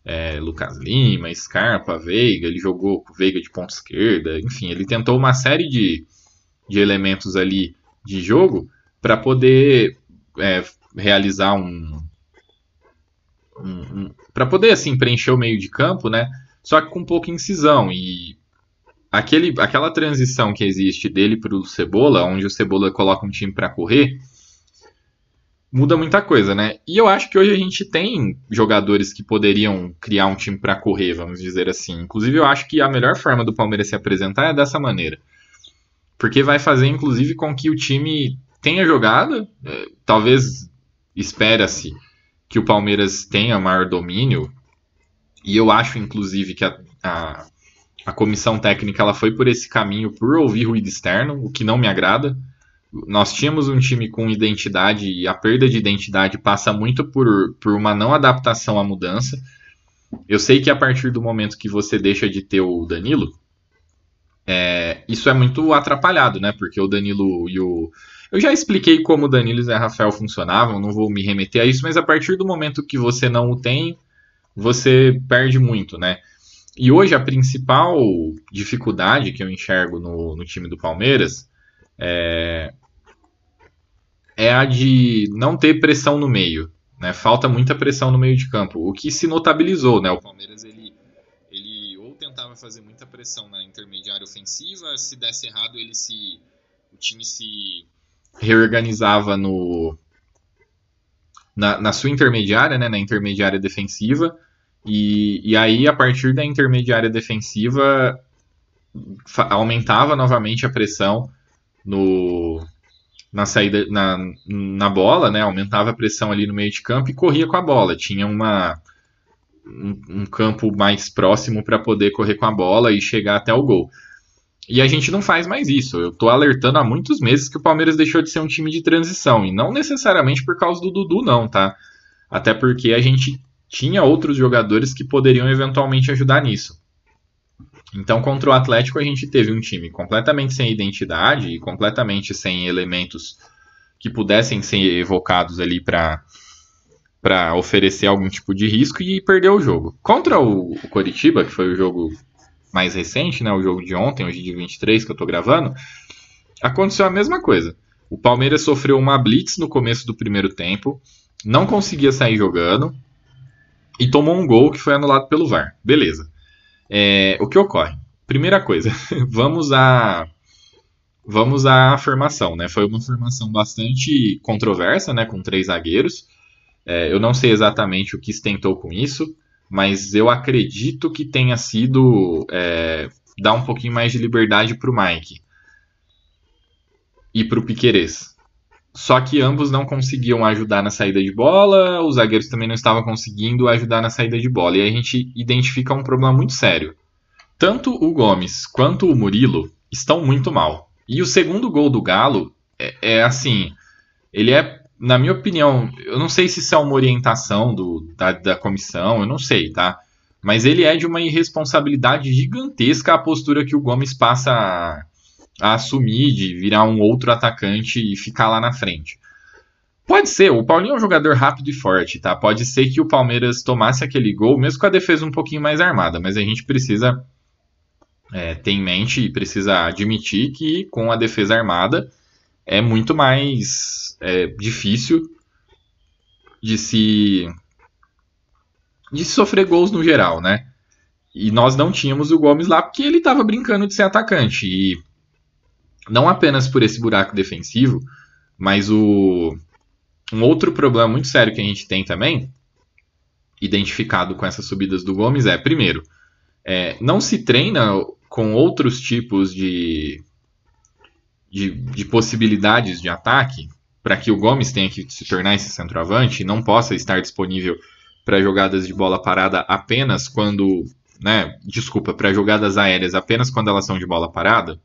é, Lucas Lima, Scarpa, Veiga, ele jogou com Veiga de ponta esquerda, enfim, ele tentou uma série de, de elementos ali de jogo para poder é, realizar um, um, um para poder assim preencher o meio de campo, né? Só que com pouca incisão e aquele, aquela transição que existe dele para o Cebola, onde o Cebola coloca um time para correr, muda muita coisa, né? E eu acho que hoje a gente tem jogadores que poderiam criar um time para correr, vamos dizer assim. Inclusive, eu acho que a melhor forma do Palmeiras se apresentar é dessa maneira. Porque vai fazer, inclusive, com que o time tenha jogada. É, talvez espera-se que o Palmeiras tenha maior domínio. E eu acho, inclusive, que a, a, a comissão técnica ela foi por esse caminho por ouvir ruído externo, o que não me agrada nós tínhamos um time com identidade e a perda de identidade passa muito por, por uma não adaptação à mudança. Eu sei que a partir do momento que você deixa de ter o Danilo, é, isso é muito atrapalhado, né? Porque o Danilo e o. Eu já expliquei como o Danilo e o Rafael funcionavam, não vou me remeter a isso, mas a partir do momento que você não o tem, você perde muito, né? E hoje a principal dificuldade que eu enxergo no, no time do Palmeiras é, é a de não ter pressão no meio. Né? Falta muita pressão no meio de campo, o que se notabilizou. Né? O Palmeiras ele, ele ou tentava fazer muita pressão na intermediária ofensiva, se desse errado ele se o time se reorganizava no na, na sua intermediária, né, na intermediária defensiva, e, e aí a partir da intermediária defensiva aumentava novamente a pressão no, na saída na, na bola, né? Aumentava a pressão ali no meio de campo e corria com a bola. Tinha uma um, um campo mais próximo para poder correr com a bola e chegar até o gol. E a gente não faz mais isso. Eu tô alertando há muitos meses que o Palmeiras deixou de ser um time de transição. E não necessariamente por causa do Dudu, não, tá? Até porque a gente tinha outros jogadores que poderiam eventualmente ajudar nisso. Então, contra o Atlético, a gente teve um time completamente sem identidade e completamente sem elementos que pudessem ser evocados ali para para oferecer algum tipo de risco e perdeu o jogo. Contra o, o Coritiba, que foi o jogo mais recente, né, o jogo de ontem, hoje de 23 que eu estou gravando, aconteceu a mesma coisa. O Palmeiras sofreu uma blitz no começo do primeiro tempo, não conseguia sair jogando e tomou um gol que foi anulado pelo VAR. Beleza. É, o que ocorre? Primeira coisa, (laughs) vamos a vamos à afirmação, né? Foi uma afirmação bastante controversa, né? Com três zagueiros. É, eu não sei exatamente o que se tentou com isso, mas eu acredito que tenha sido é, dar um pouquinho mais de liberdade para o Mike e para o Piquerez. Só que ambos não conseguiam ajudar na saída de bola, os zagueiros também não estavam conseguindo ajudar na saída de bola. E aí a gente identifica um problema muito sério. Tanto o Gomes quanto o Murilo estão muito mal. E o segundo gol do Galo é, é assim, ele é na minha opinião, eu não sei se isso é uma orientação do, da, da comissão, eu não sei, tá? Mas ele é de uma irresponsabilidade gigantesca a postura que o Gomes passa a, assumir de virar um outro atacante e ficar lá na frente. Pode ser, o Paulinho é um jogador rápido e forte, tá? Pode ser que o Palmeiras tomasse aquele gol, mesmo com a defesa um pouquinho mais armada, mas a gente precisa é, ter em mente e precisa admitir que com a defesa armada é muito mais é, difícil de se de sofrer gols no geral, né? E nós não tínhamos o Gomes lá porque ele estava brincando de ser atacante e não apenas por esse buraco defensivo, mas o um outro problema muito sério que a gente tem também, identificado com essas subidas do Gomes, é primeiro, é, não se treina com outros tipos de de, de possibilidades de ataque para que o Gomes tenha que se tornar esse centroavante e não possa estar disponível para jogadas de bola parada apenas quando, né, desculpa, para jogadas aéreas apenas quando elas são de bola parada,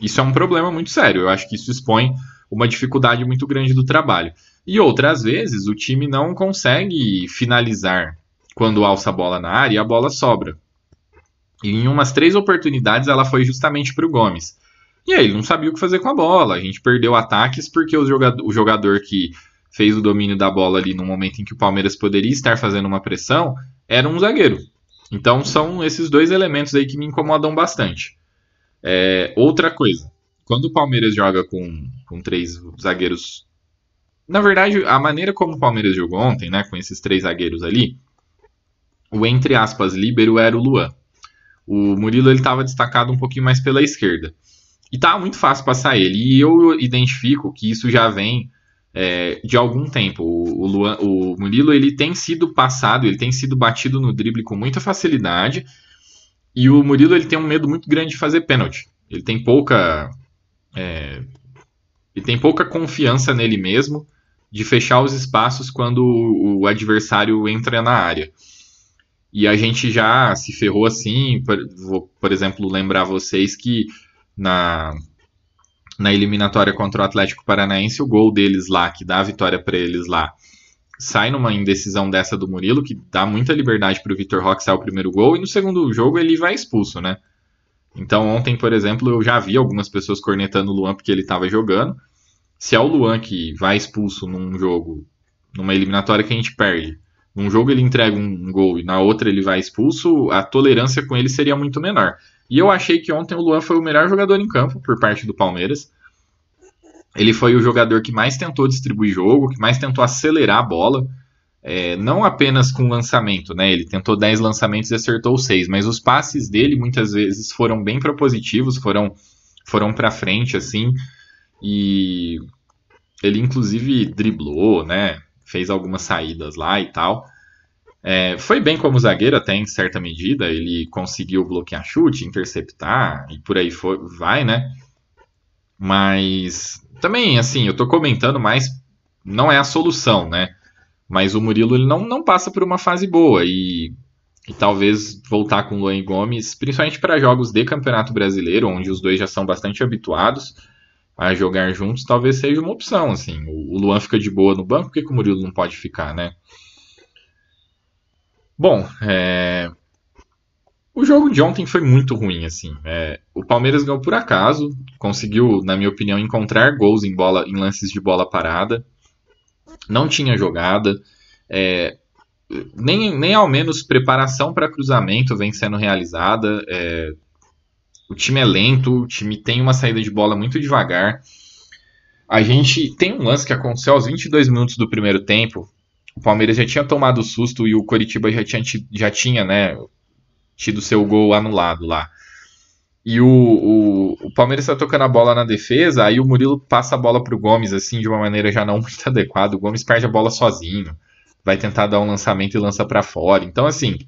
isso é um problema muito sério. Eu acho que isso expõe uma dificuldade muito grande do trabalho. E outras vezes o time não consegue finalizar quando alça a bola na área e a bola sobra. E em umas três oportunidades ela foi justamente para o Gomes. E aí ele não sabia o que fazer com a bola. A gente perdeu ataques porque o jogador, o jogador que fez o domínio da bola ali no momento em que o Palmeiras poderia estar fazendo uma pressão era um zagueiro. Então são esses dois elementos aí que me incomodam bastante. É, outra coisa, quando o Palmeiras joga com, com três zagueiros. Na verdade, a maneira como o Palmeiras jogou ontem, né, com esses três zagueiros ali, o entre aspas líbero era o Luan. O Murilo ele estava destacado um pouquinho mais pela esquerda. E tá muito fácil passar ele. E eu identifico que isso já vem é, de algum tempo. O, o, Luan, o Murilo ele tem sido passado, ele tem sido batido no drible com muita facilidade. E o Murilo ele tem um medo muito grande de fazer pênalti. Ele tem pouca. É, ele tem pouca confiança nele mesmo de fechar os espaços quando o adversário entra na área. E a gente já se ferrou assim, por, vou, por exemplo, lembrar vocês que na, na eliminatória contra o Atlético Paranaense, o gol deles lá, que dá a vitória para eles lá, sai numa indecisão dessa do Murilo, que dá muita liberdade para o Vitor Roque sair o primeiro gol, e no segundo jogo ele vai expulso, né? Então ontem, por exemplo, eu já vi algumas pessoas cornetando o Luan porque ele estava jogando. Se é o Luan que vai expulso num jogo, numa eliminatória que a gente perde, num jogo ele entrega um gol e na outra ele vai expulso, a tolerância com ele seria muito menor. E eu achei que ontem o Luan foi o melhor jogador em campo por parte do Palmeiras. Ele foi o jogador que mais tentou distribuir jogo, que mais tentou acelerar a bola. É, não apenas com lançamento, né? Ele tentou 10 lançamentos e acertou 6, mas os passes dele muitas vezes foram bem propositivos, foram, foram para frente, assim. E ele inclusive driblou, né? Fez algumas saídas lá e tal. É, foi bem como zagueiro até em certa medida, ele conseguiu bloquear chute, interceptar e por aí foi, vai, né? Mas também, assim, eu tô comentando, mas não é a solução, né? Mas o Murilo ele não, não passa por uma fase boa e, e talvez voltar com o Luan Gomes, principalmente para jogos de Campeonato Brasileiro, onde os dois já são bastante habituados a jogar juntos, talvez seja uma opção, assim. O, o Luan fica de boa no banco, por que, que o Murilo não pode ficar, né? Bom, é... O jogo de ontem foi muito ruim, assim. É, o Palmeiras ganhou por acaso, conseguiu, na minha opinião, encontrar gols em bola, em lances de bola parada. Não tinha jogada. É, nem, nem ao menos preparação para cruzamento vem sendo realizada. É, o time é lento, o time tem uma saída de bola muito devagar. A gente tem um lance que aconteceu aos 22 minutos do primeiro tempo. O Palmeiras já tinha tomado susto e o Coritiba já tinha, já tinha né, tido seu gol anulado lá. E o, o, o Palmeiras está tocando a bola na defesa, aí o Murilo passa a bola para o Gomes, assim, de uma maneira já não (laughs) muito adequada. O Gomes perde a bola sozinho, vai tentar dar um lançamento e lança para fora. Então, assim,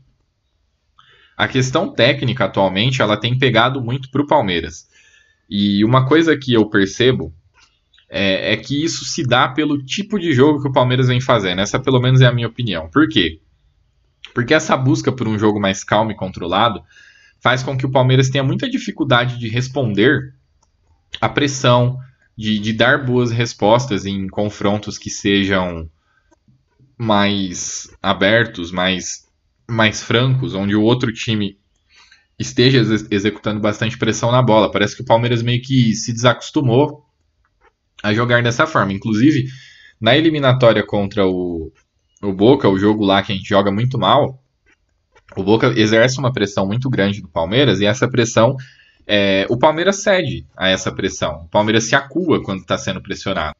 a questão técnica atualmente, ela tem pegado muito para o Palmeiras. E uma coisa que eu percebo é, é, que isso se dá pelo tipo de jogo que o Palmeiras vem fazendo. Essa, pelo menos, é a minha opinião. Por quê? Porque essa busca por um jogo mais calmo e controlado faz com que o Palmeiras tenha muita dificuldade de responder à pressão, de, de dar boas respostas em confrontos que sejam mais abertos, mais, mais francos, onde o outro time esteja ex executando bastante pressão na bola. Parece que o Palmeiras meio que se desacostumou a jogar dessa forma. Inclusive, na eliminatória contra o, o Boca, o jogo lá que a gente joga muito mal, o Boca exerce uma pressão muito grande do Palmeiras e essa pressão, é, o Palmeiras cede a essa pressão. O Palmeiras se acua quando está sendo pressionado.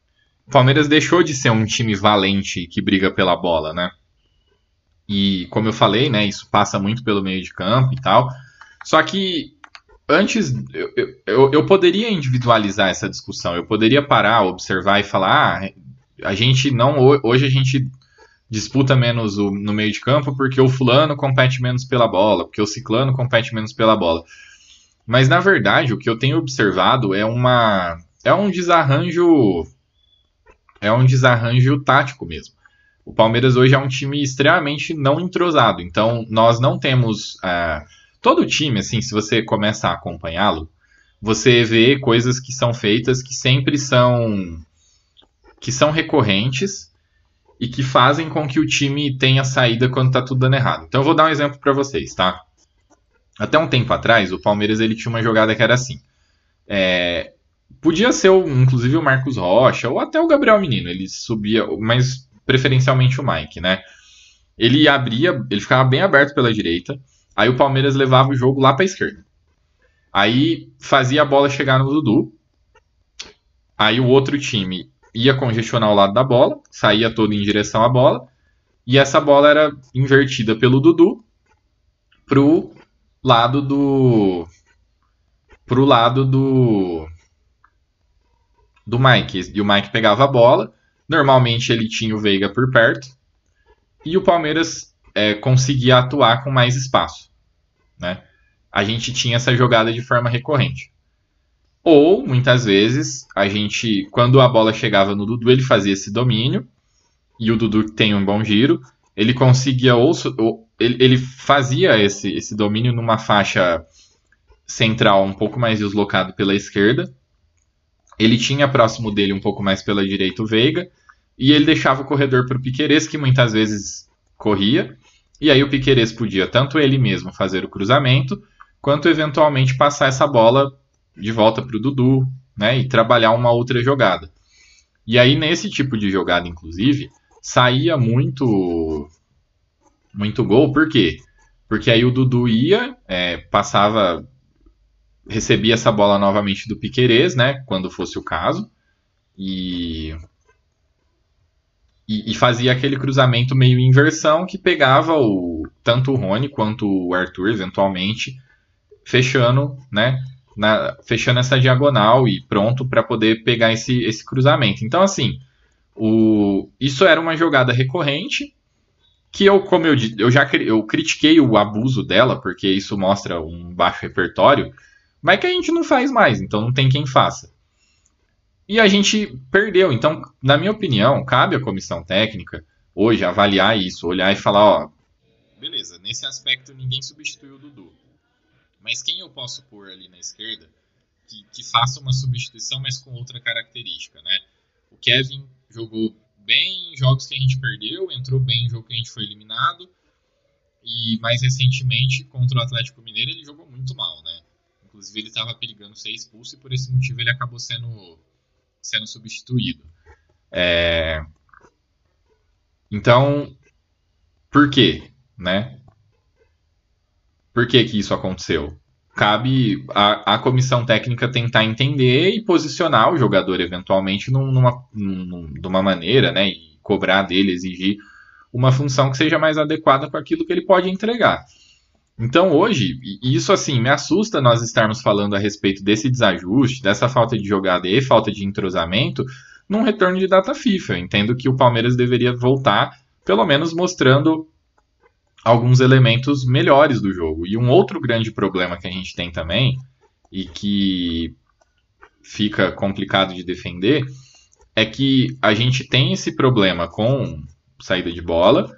O Palmeiras deixou de ser um time valente que briga pela bola, né? E como eu falei, né, isso passa muito pelo meio de campo e tal. Só que antes eu, eu, eu poderia individualizar essa discussão, eu poderia parar, observar e falar, ah, a gente não hoje a gente disputa menos o, no meio de campo porque o fulano compete menos pela bola, porque o ciclano compete menos pela bola. Mas na verdade, o que eu tenho observado é uma é um desarranjo é um desarranjo tático mesmo. O Palmeiras hoje é um time extremamente não entrosado, então nós não temos uh, todo time assim, se você começa a acompanhá-lo, você vê coisas que são feitas que sempre são que são recorrentes e que fazem com que o time tenha saída quando tá tudo dando errado. Então eu vou dar um exemplo para vocês, tá? Até um tempo atrás, o Palmeiras ele tinha uma jogada que era assim. É, podia ser, inclusive, o Marcos Rocha ou até o Gabriel Menino. Ele subia, mas preferencialmente o Mike, né? Ele abria, ele ficava bem aberto pela direita. Aí o Palmeiras levava o jogo lá para esquerda. Aí fazia a bola chegar no Dudu. Aí o outro time ia congestionar o lado da bola, saía todo em direção à bola, e essa bola era invertida pelo Dudu pro lado do pro lado do do Mike. E o Mike pegava a bola, normalmente ele tinha o Veiga por perto, e o Palmeiras é, conseguia atuar com mais espaço, né? A gente tinha essa jogada de forma recorrente. Ou, muitas vezes, a gente, quando a bola chegava no Dudu, ele fazia esse domínio, e o Dudu tem um bom giro, ele conseguia, ou, ou ele, ele, fazia esse, esse domínio numa faixa central um pouco mais deslocado pela esquerda, ele tinha próximo dele um pouco mais pela direita o Veiga, e ele deixava o corredor para o Piqueires, que muitas vezes corria, e aí o Piqueires podia tanto ele mesmo fazer o cruzamento, quanto eventualmente passar essa bola de volta para o Dudu, né? E trabalhar uma outra jogada. E aí, nesse tipo de jogada, inclusive, saía muito muito gol, por quê? Porque aí o Dudu ia, é, passava, recebia essa bola novamente do Piquerez, né? Quando fosse o caso. E, e, e, fazia aquele cruzamento meio inversão que pegava o, tanto o Rony quanto o Arthur, eventualmente, fechando, né? Na, fechando essa diagonal e pronto para poder pegar esse, esse cruzamento. Então, assim, o, isso era uma jogada recorrente que eu, como eu, eu já eu critiquei o abuso dela, porque isso mostra um baixo repertório, mas que a gente não faz mais, então não tem quem faça. E a gente perdeu. Então, na minha opinião, cabe à comissão técnica hoje avaliar isso, olhar e falar, ó, beleza, nesse aspecto ninguém substituiu o Dudu. Mas quem eu posso pôr ali na esquerda que, que faça uma substituição, mas com outra característica, né? O Kevin jogou bem em jogos que a gente perdeu, entrou bem em jogo que a gente foi eliminado. E mais recentemente, contra o Atlético Mineiro, ele jogou muito mal, né? Inclusive, ele estava perigando ser expulso e por esse motivo ele acabou sendo, sendo substituído. É... Então, por quê? Né? Por que, que isso aconteceu? Cabe a, a comissão técnica tentar entender e posicionar o jogador eventualmente numa, numa, numa maneira, né? E cobrar dele, exigir uma função que seja mais adequada com aquilo que ele pode entregar. Então hoje, isso assim, me assusta nós estarmos falando a respeito desse desajuste, dessa falta de jogada e falta de entrosamento, num retorno de data FIFA. Eu entendo que o Palmeiras deveria voltar, pelo menos mostrando alguns elementos melhores do jogo. E um outro grande problema que a gente tem também, e que fica complicado de defender, é que a gente tem esse problema com saída de bola,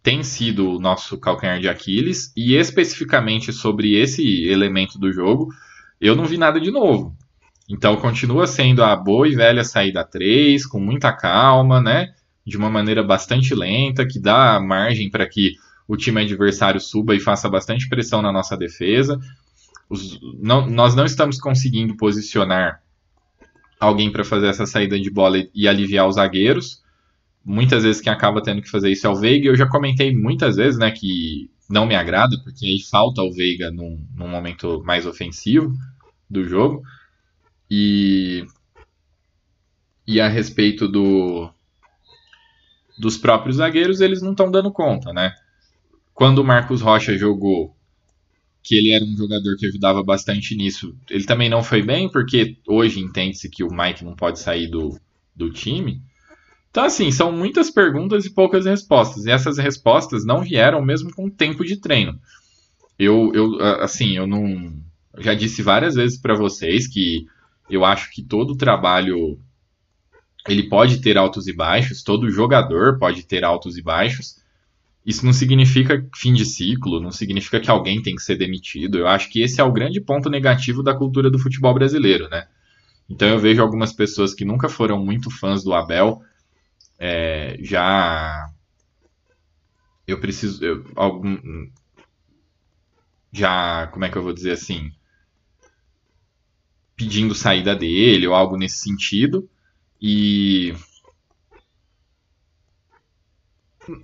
tem sido o nosso calcanhar de Aquiles, e especificamente sobre esse elemento do jogo, eu não vi nada de novo. Então continua sendo a boa e velha saída 3, com muita calma, né? De uma maneira bastante lenta, que dá margem para que o time adversário suba e faça bastante pressão na nossa defesa. Os, não, nós não estamos conseguindo posicionar alguém para fazer essa saída de bola e, e aliviar os zagueiros muitas vezes quem acaba tendo que fazer isso é o Veiga. Eu já comentei muitas vezes, né, que não me agrada, porque aí falta o Veiga num, num momento mais ofensivo do jogo. E, e a respeito do, dos próprios zagueiros, eles não estão dando conta, né? Quando o Marcos Rocha jogou, que ele era um jogador que ajudava bastante nisso, ele também não foi bem, porque hoje entende-se que o Mike não pode sair do, do time. Então, assim, são muitas perguntas e poucas respostas. E essas respostas não vieram mesmo com tempo de treino. Eu, eu assim, eu não. Já disse várias vezes para vocês que eu acho que todo trabalho ele pode ter altos e baixos, todo jogador pode ter altos e baixos. Isso não significa fim de ciclo, não significa que alguém tem que ser demitido. Eu acho que esse é o grande ponto negativo da cultura do futebol brasileiro, né? Então eu vejo algumas pessoas que nunca foram muito fãs do Abel é, já eu preciso eu, algum já como é que eu vou dizer assim pedindo saída dele ou algo nesse sentido e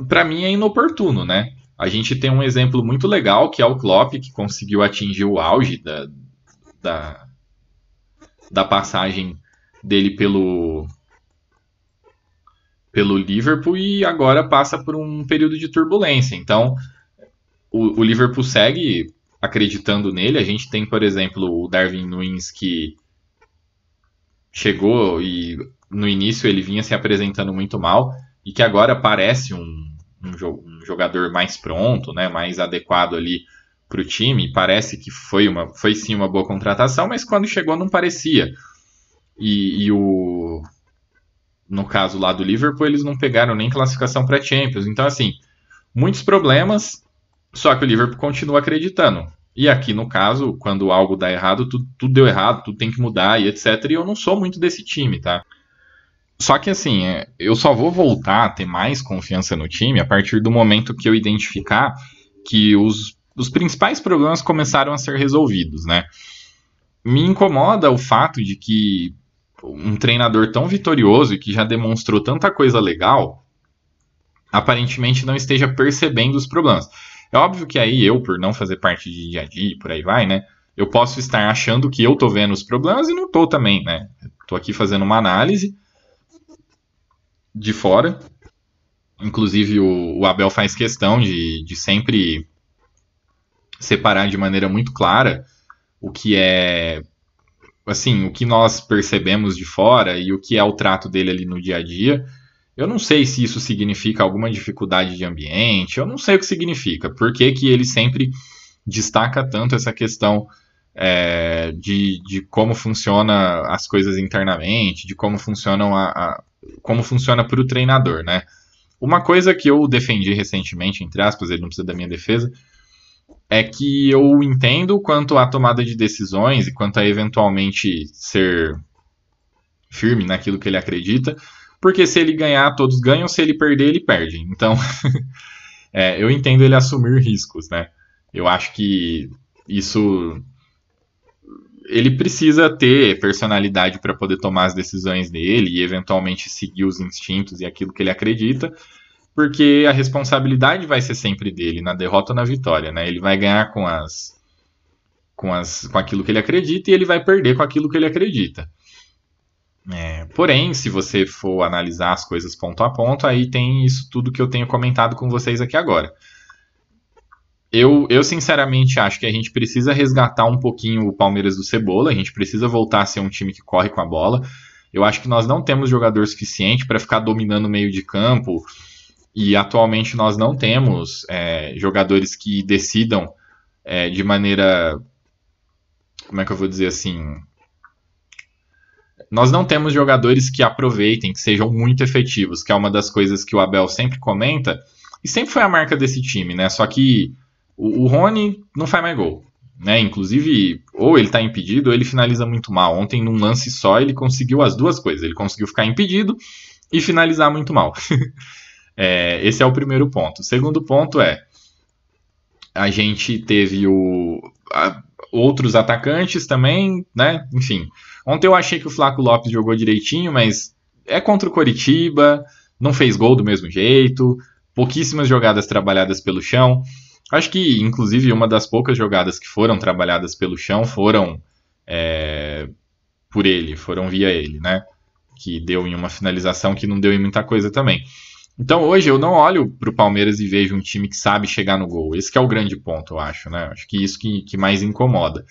para mim é inoportuno, né? A gente tem um exemplo muito legal que é o Klopp que conseguiu atingir o auge da, da, da passagem dele pelo pelo Liverpool e agora passa por um período de turbulência. Então, o, o, Liverpool segue acreditando nele. A gente tem, por exemplo, o Darwin Nunes que chegou e no início ele vinha se apresentando muito mal e que agora parece um, um, um jogador mais pronto, né, mais adequado ali para o time. Parece que foi, uma, foi sim uma boa contratação, mas quando chegou não parecia. E, e o, no caso lá do Liverpool, eles não pegaram nem classificação para Champions. Então, assim, muitos problemas, só que o Liverpool continua acreditando. E aqui, no caso, quando algo dá errado, tudo, tudo deu errado, tudo tem que mudar e etc. E eu não sou muito desse time, tá? Só que assim, é, eu só vou voltar a ter mais confiança no time a partir do momento que eu identificar que os, os principais problemas começaram a ser resolvidos, né? Me incomoda o fato de que um treinador tão vitorioso e que já demonstrou tanta coisa legal, aparentemente não esteja percebendo os problemas. É óbvio que aí eu, por não fazer parte de dia a dia, por aí vai, né? Eu posso estar achando que eu tô vendo os problemas e não tô também, né? Tô aqui fazendo uma análise de fora. Inclusive o, o Abel faz questão de, de sempre separar de maneira muito clara o que é assim, o que nós percebemos de fora e o que é o trato dele ali no dia a dia. Eu não sei se isso significa alguma dificuldade de ambiente, eu não sei o que significa. Por que, que ele sempre destaca tanto essa questão é, de, de como funciona as coisas internamente, de como funcionam a, a como funciona para o treinador, né? Uma coisa que eu defendi recentemente, entre aspas, ele não precisa da minha defesa, é que eu entendo quanto à tomada de decisões e quanto a eventualmente ser firme naquilo que ele acredita, porque se ele ganhar, todos ganham, se ele perder, ele perde. Então, (laughs) é, eu entendo ele assumir riscos, né? Eu acho que isso ele precisa ter personalidade para poder tomar as decisões dele e eventualmente seguir os instintos e aquilo que ele acredita, porque a responsabilidade vai ser sempre dele, na derrota ou na vitória, né? Ele vai ganhar com as com as com aquilo que ele acredita e ele vai perder com aquilo que ele acredita. É, porém, se você for analisar as coisas ponto a ponto, aí tem isso tudo que eu tenho comentado com vocês aqui agora. Eu, eu sinceramente acho que a gente precisa resgatar um pouquinho o Palmeiras do Cebola, a gente precisa voltar a ser um time que corre com a bola. Eu acho que nós não temos jogador suficiente para ficar dominando o meio de campo, e atualmente nós não temos é, jogadores que decidam é, de maneira. Como é que eu vou dizer assim? Nós não temos jogadores que aproveitem, que sejam muito efetivos, que é uma das coisas que o Abel sempre comenta, e sempre foi a marca desse time, né? Só que o, o Rony não faz mais gol. Né? Inclusive, ou ele está impedido ou ele finaliza muito mal. Ontem, num lance só, ele conseguiu as duas coisas. Ele conseguiu ficar impedido e finalizar muito mal. (laughs) é, esse é o primeiro ponto. O segundo ponto é a gente teve o, a, outros atacantes também, né? Enfim, Ontem eu achei que o Flaco Lopes jogou direitinho, mas é contra o Coritiba, não fez gol do mesmo jeito, pouquíssimas jogadas trabalhadas pelo chão. Acho que, inclusive, uma das poucas jogadas que foram trabalhadas pelo chão foram é, por ele, foram via ele, né? Que deu em uma finalização que não deu em muita coisa também. Então hoje eu não olho para o Palmeiras e vejo um time que sabe chegar no gol. Esse é o grande ponto, eu acho, né? Acho que isso que, que mais incomoda.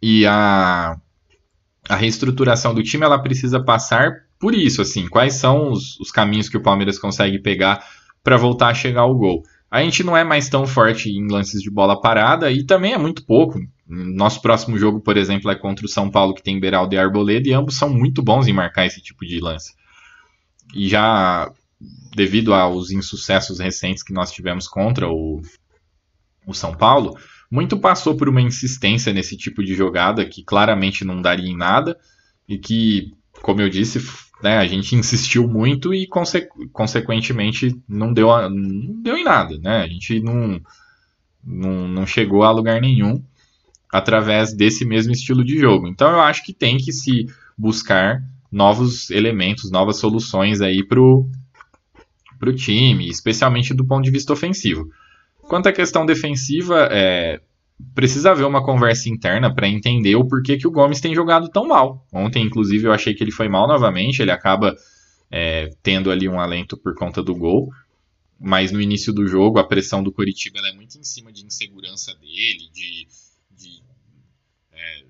E a, a reestruturação do time ela precisa passar por isso, assim, quais são os, os caminhos que o Palmeiras consegue pegar para voltar a chegar ao gol. A gente não é mais tão forte em lances de bola parada e também é muito pouco. Nosso próximo jogo, por exemplo, é contra o São Paulo, que tem Beraldo e Arboleda, e ambos são muito bons em marcar esse tipo de lance. E já devido aos insucessos recentes que nós tivemos contra o, o São Paulo, muito passou por uma insistência nesse tipo de jogada que claramente não daria em nada e que, como eu disse, né, a gente insistiu muito e conse consequentemente não deu, a, não deu em nada, né? A gente não, não, não chegou a lugar nenhum através desse mesmo estilo de jogo. Então eu acho que tem que se buscar novos elementos, novas soluções aí pro, pro time, especialmente do ponto de vista ofensivo. Quanto à questão defensiva, é, precisa haver uma conversa interna para entender o porquê que o Gomes tem jogado tão mal. Ontem, inclusive, eu achei que ele foi mal novamente, ele acaba é, tendo ali um alento por conta do gol. Mas no início do jogo, a pressão do Coritiba é muito em cima de insegurança dele, de. de é,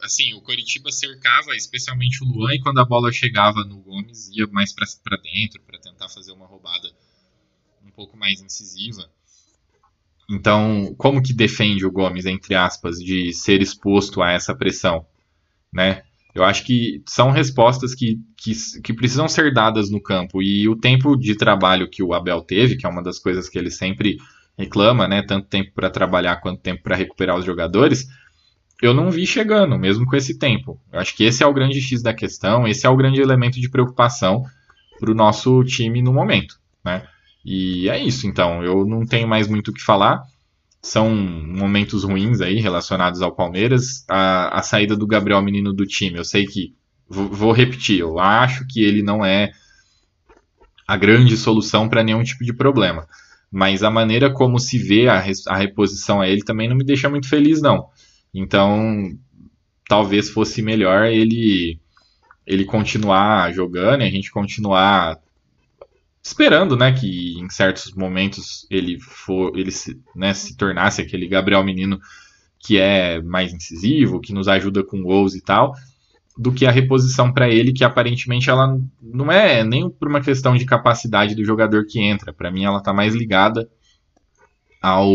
assim, o Coritiba cercava especialmente o Luan, e quando a bola chegava no Gomes, ia mais para dentro, para tentar fazer uma roubada um pouco mais incisiva. Então, como que defende o Gomes, entre aspas, de ser exposto a essa pressão? Né? Eu acho que são respostas que, que, que, precisam ser dadas no campo. E o tempo de trabalho que o Abel teve, que é uma das coisas que ele sempre reclama, né? Tanto tempo para trabalhar quanto tempo para recuperar os jogadores, eu não vi chegando, mesmo com esse tempo. Eu acho que esse é o grande X da questão, esse é o grande elemento de preocupação para o nosso time no momento. Né? E é isso, então. Eu não tenho mais muito o que falar. São momentos ruins aí relacionados ao Palmeiras. A, a saída do Gabriel Menino do time, eu sei que. Vou, repetir, eu acho que ele não é a grande solução para nenhum tipo de problema. Mas a maneira como se vê a, a reposição a ele também não me deixa muito feliz, não. Então, talvez fosse melhor ele ele continuar jogando e a gente continuar esperando, né, que em certos momentos ele for, ele se, né, se tornasse aquele Gabriel Menino que é mais incisivo, que nos ajuda com gols e tal, do que a reposição para ele, que aparentemente ela não é nem por uma questão de capacidade do jogador que entra. Para mim, ela está mais ligada ao,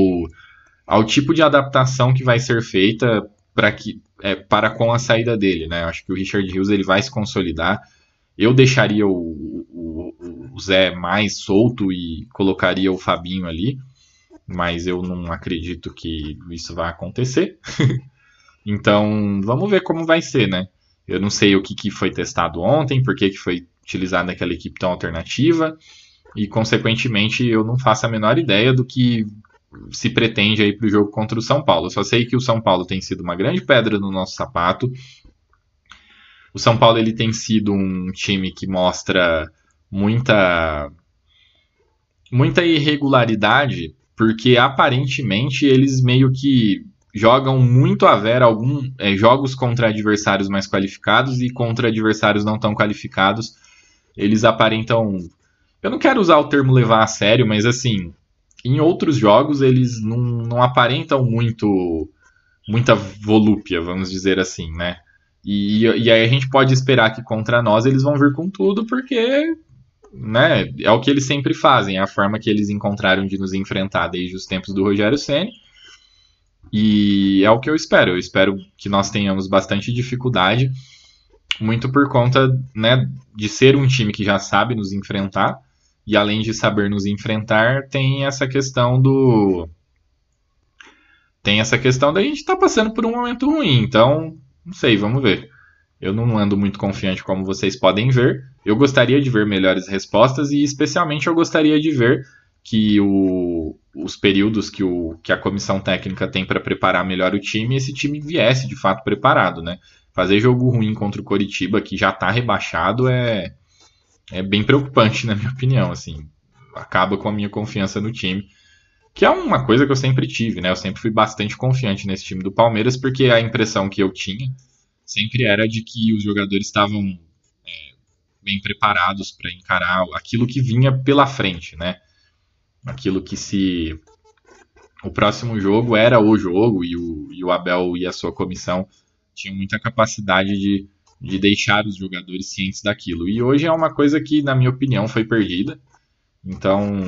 ao tipo de adaptação que vai ser feita para que é, para com a saída dele, né? Acho que o Richard Hughes ele vai se consolidar. Eu deixaria o, Zé mais solto e colocaria o Fabinho ali, mas eu não acredito que isso vai acontecer. (laughs) então, vamos ver como vai ser, né? Eu não sei o que, que foi testado ontem, por que, que foi utilizada aquela equipe tão alternativa. e consequentemente eu não faço a menor ideia do que se pretende aí para o jogo contra o São Paulo. Eu só sei que o São Paulo tem sido uma grande pedra no nosso sapato. O São Paulo ele tem sido um time que mostra muita muita irregularidade, porque aparentemente eles meio que jogam muito a vera alguns é, jogos contra adversários mais qualificados e contra adversários não tão qualificados. Eles aparentam. Eu não quero usar o termo levar a sério, mas assim, em outros jogos eles não, não aparentam muito muita volúpia, vamos dizer assim, né? E, e aí a gente pode esperar que contra nós eles vão vir com tudo, porque né, é o que eles sempre fazem, é a forma que eles encontraram de nos enfrentar desde os tempos do Rogério Ceni. E é o que eu espero. Eu espero que nós tenhamos bastante dificuldade, muito por conta né, de ser um time que já sabe nos enfrentar e além de saber nos enfrentar, tem essa questão do. Tem essa questão da gente estar tá passando por um momento ruim. Então, não sei, vamos ver. Eu não ando muito confiante, como vocês podem ver. Eu gostaria de ver melhores respostas e, especialmente, eu gostaria de ver que o, os períodos que, o, que a comissão técnica tem para preparar melhor o time, esse time viesse de fato preparado, né? Fazer jogo ruim contra o Coritiba, que já está rebaixado, é, é bem preocupante, na minha opinião. Assim, acaba com a minha confiança no time. Que é uma coisa que eu sempre tive, né? Eu sempre fui bastante confiante nesse time do Palmeiras, porque a impressão que eu tinha sempre era de que os jogadores estavam bem preparados para encarar aquilo que vinha pela frente, né? Aquilo que se o próximo jogo era o jogo e o, e o Abel e a sua comissão tinham muita capacidade de de deixar os jogadores cientes daquilo. E hoje é uma coisa que, na minha opinião, foi perdida. Então,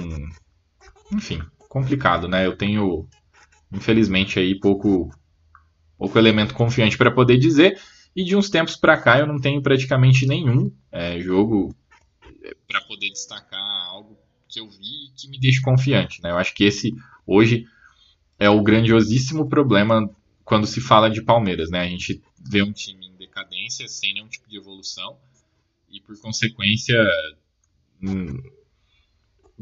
enfim, complicado, né? Eu tenho, infelizmente, aí pouco, pouco elemento confiante para poder dizer. E de uns tempos para cá eu não tenho praticamente nenhum é, jogo é, para poder destacar algo que eu vi e que me deixe confiante. Né? Eu acho que esse hoje é o grandiosíssimo problema quando se fala de Palmeiras. Né? A gente vê um time decadência, sem nenhum tipo de evolução. E por consequência, hum,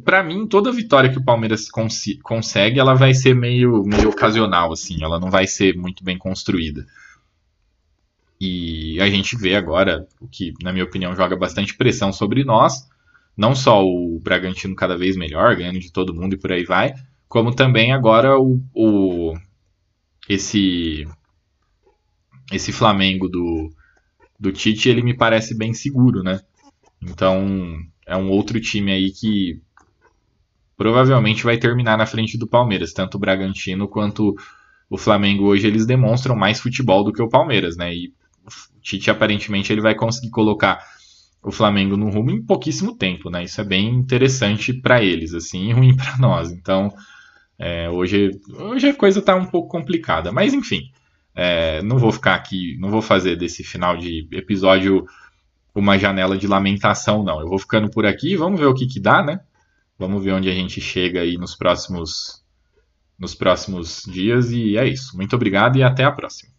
para mim, toda vitória que o Palmeiras cons consegue, ela vai ser meio, meio ocasional, assim, ela não vai ser muito bem construída. E a gente vê agora o que, na minha opinião, joga bastante pressão sobre nós. Não só o Bragantino cada vez melhor, ganhando de todo mundo e por aí vai, como também agora o, o esse esse Flamengo do, do Tite, ele me parece bem seguro, né? Então, é um outro time aí que provavelmente vai terminar na frente do Palmeiras, tanto o Bragantino quanto o Flamengo hoje eles demonstram mais futebol do que o Palmeiras, né? E Tite aparentemente ele vai conseguir colocar o Flamengo no rumo em pouquíssimo tempo, né? Isso é bem interessante para eles, assim, e ruim para nós. Então, é, hoje, hoje a coisa tá um pouco complicada, mas enfim. É, não vou ficar aqui, não vou fazer desse final de episódio uma janela de lamentação, não. Eu vou ficando por aqui, vamos ver o que, que dá, né? Vamos ver onde a gente chega aí nos próximos, nos próximos dias. E é isso. Muito obrigado e até a próxima.